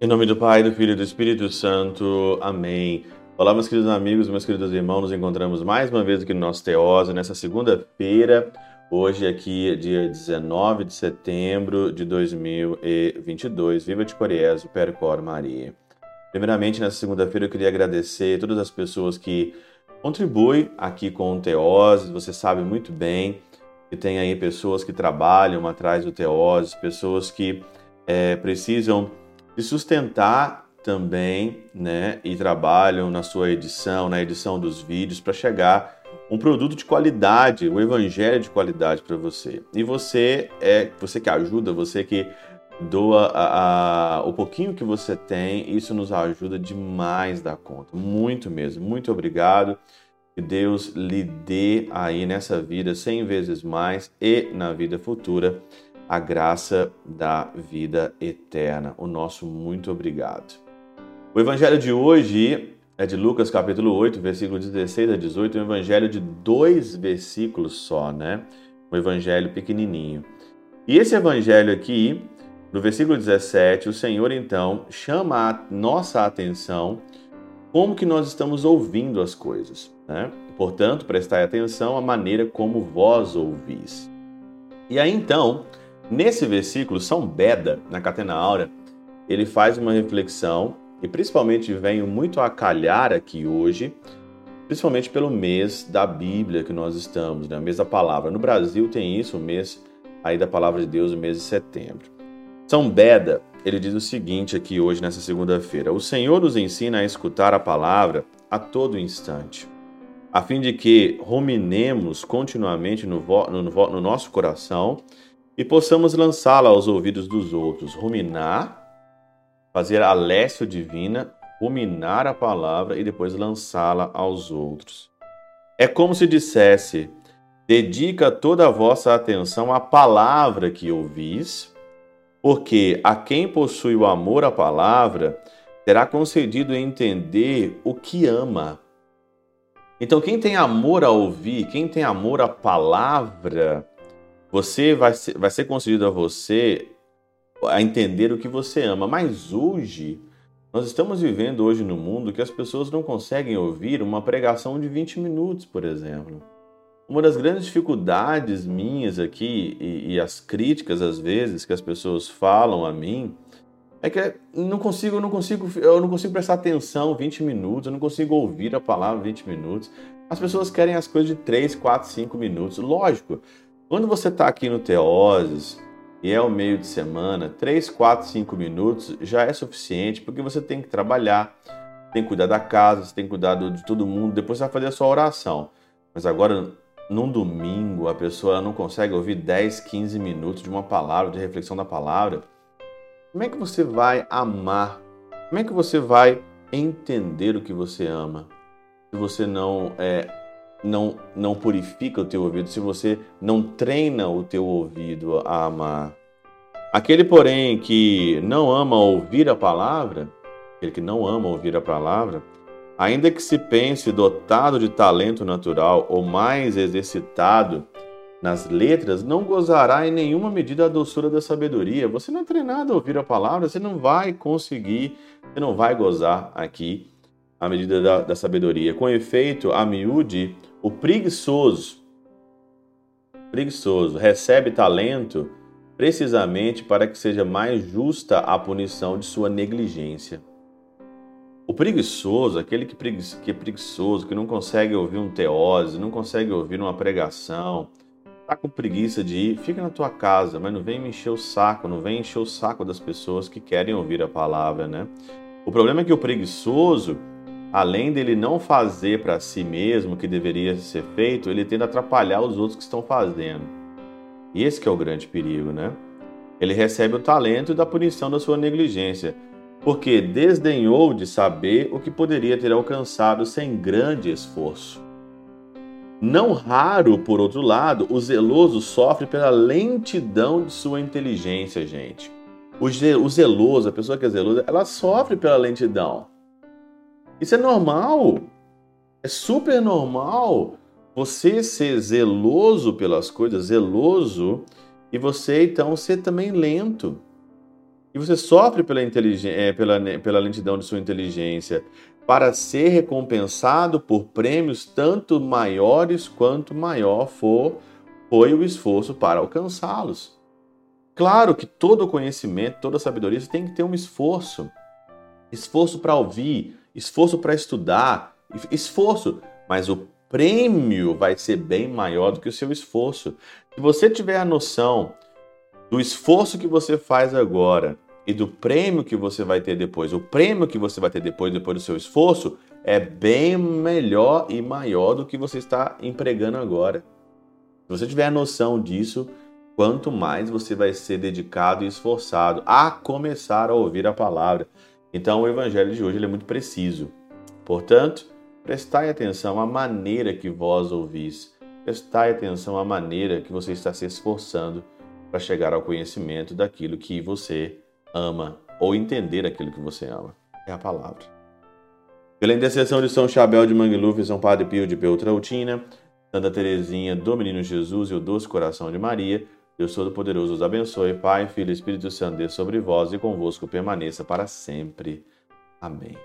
Em nome do Pai, do Filho e do Espírito Santo. Amém. Olá, meus queridos amigos, meus queridos irmãos. Nos encontramos mais uma vez aqui no nosso Teóse, nessa segunda-feira. Hoje aqui, dia 19 de setembro de 2022. Viva de Coriezo, Percor Maria. Primeiramente, nessa segunda-feira, eu queria agradecer todas as pessoas que contribuem aqui com o Teose. Você sabe muito bem que tem aí pessoas que trabalham atrás do Teose, pessoas que é, precisam se sustentar também, né? E trabalham na sua edição, na edição dos vídeos, para chegar um produto de qualidade, um evangelho de qualidade para você. E você é você que ajuda, você que doa a, a, o pouquinho que você tem, isso nos ajuda demais da conta, muito mesmo. Muito obrigado. Que Deus lhe dê aí nessa vida cem vezes mais e na vida futura a graça da vida eterna. O nosso muito obrigado. O evangelho de hoje é de Lucas capítulo 8, versículo 16 a 18, um evangelho de dois versículos só, né? Um evangelho pequenininho. E esse evangelho aqui, no versículo 17, o Senhor então chama a nossa atenção como que nós estamos ouvindo as coisas, né? Portanto, prestai atenção à maneira como vós ouvis. E aí então, Nesse versículo, São Beda, na Catena Áurea, ele faz uma reflexão, e principalmente venho muito a calhar aqui hoje, principalmente pelo mês da Bíblia que nós estamos, né? o mês da palavra. No Brasil tem isso, o mês aí da palavra de Deus, o mês de setembro. São Beda, ele diz o seguinte aqui hoje, nessa segunda-feira: O Senhor nos ensina a escutar a palavra a todo instante, a fim de que ruminemos continuamente no, no, no nosso coração e possamos lançá-la aos ouvidos dos outros, ruminar, fazer a lécio divina, ruminar a palavra e depois lançá-la aos outros. É como se dissesse: dedica toda a vossa atenção à palavra que ouvis, porque a quem possui o amor à palavra terá concedido entender o que ama. Então, quem tem amor a ouvir, quem tem amor à palavra, você vai ser, vai ser concedido a você a entender o que você ama. Mas hoje, nós estamos vivendo hoje no mundo que as pessoas não conseguem ouvir uma pregação de 20 minutos, por exemplo. Uma das grandes dificuldades minhas aqui e, e as críticas às vezes que as pessoas falam a mim é que não consigo, eu não consigo, eu não consigo prestar atenção 20 minutos, eu não consigo ouvir a palavra 20 minutos. As pessoas querem as coisas de 3, 4, 5 minutos. Lógico, quando você está aqui no Teoses e é o meio de semana, 3, 4, 5 minutos já é suficiente, porque você tem que trabalhar, tem que cuidar da casa, você tem que cuidar de todo mundo, depois você vai fazer a sua oração. Mas agora, num domingo, a pessoa não consegue ouvir 10, 15 minutos de uma palavra, de reflexão da palavra. Como é que você vai amar? Como é que você vai entender o que você ama? Se você não é, não, não purifica o teu ouvido, se você não treina o teu ouvido a amar. Aquele, porém, que não ama ouvir a palavra, aquele que não ama ouvir a palavra, ainda que se pense dotado de talento natural ou mais exercitado nas letras, não gozará em nenhuma medida a doçura da sabedoria. Você não é treinado a ouvir a palavra, você não vai conseguir, você não vai gozar aqui a medida da, da sabedoria. Com efeito, a miúde, o preguiçoso, preguiçoso, recebe talento precisamente para que seja mais justa a punição de sua negligência. O preguiçoso, aquele que, que é preguiçoso, que não consegue ouvir um teose, não consegue ouvir uma pregação, tá com preguiça de ir, fica na tua casa, mas não vem me encher o saco, não vem encher o saco das pessoas que querem ouvir a palavra, né? O problema é que o preguiçoso, além dele não fazer para si mesmo o que deveria ser feito, ele tende a atrapalhar os outros que estão fazendo. E esse é o grande perigo, né? Ele recebe o talento da punição da sua negligência, porque desdenhou de saber o que poderia ter alcançado sem grande esforço. Não raro, por outro lado, o zeloso sofre pela lentidão de sua inteligência, gente. O zeloso, a pessoa que é zelosa, ela sofre pela lentidão. Isso é normal. É super normal você ser zeloso pelas coisas, zeloso, e você então ser também lento. E você sofre pela, é, pela, pela lentidão de sua inteligência, para ser recompensado por prêmios tanto maiores quanto maior for foi o esforço para alcançá-los. Claro que todo conhecimento, toda sabedoria tem que ter um esforço. Esforço para ouvir, esforço para estudar, esforço, mas o prêmio vai ser bem maior do que o seu esforço. Se você tiver a noção do esforço que você faz agora e do prêmio que você vai ter depois, o prêmio que você vai ter depois, depois do seu esforço, é bem melhor e maior do que você está empregando agora. Se você tiver a noção disso, quanto mais você vai ser dedicado e esforçado a começar a ouvir a palavra. Então, o evangelho de hoje é muito preciso. Portanto, prestai atenção à maneira que vós ouvis. Prestai atenção à maneira que você está se esforçando para chegar ao conhecimento daquilo que você ama ou entender aquilo que você ama. É a palavra. Pela intercessão de São Chabel de Mangluf, São Padre Pio de Peltrautina, Santa Teresinha do Menino Jesus e o Doce Coração de Maria, Deus Todo-Poderoso os abençoe. Pai, Filho e Espírito Santo, dê sobre vós e convosco permaneça para sempre. Amém.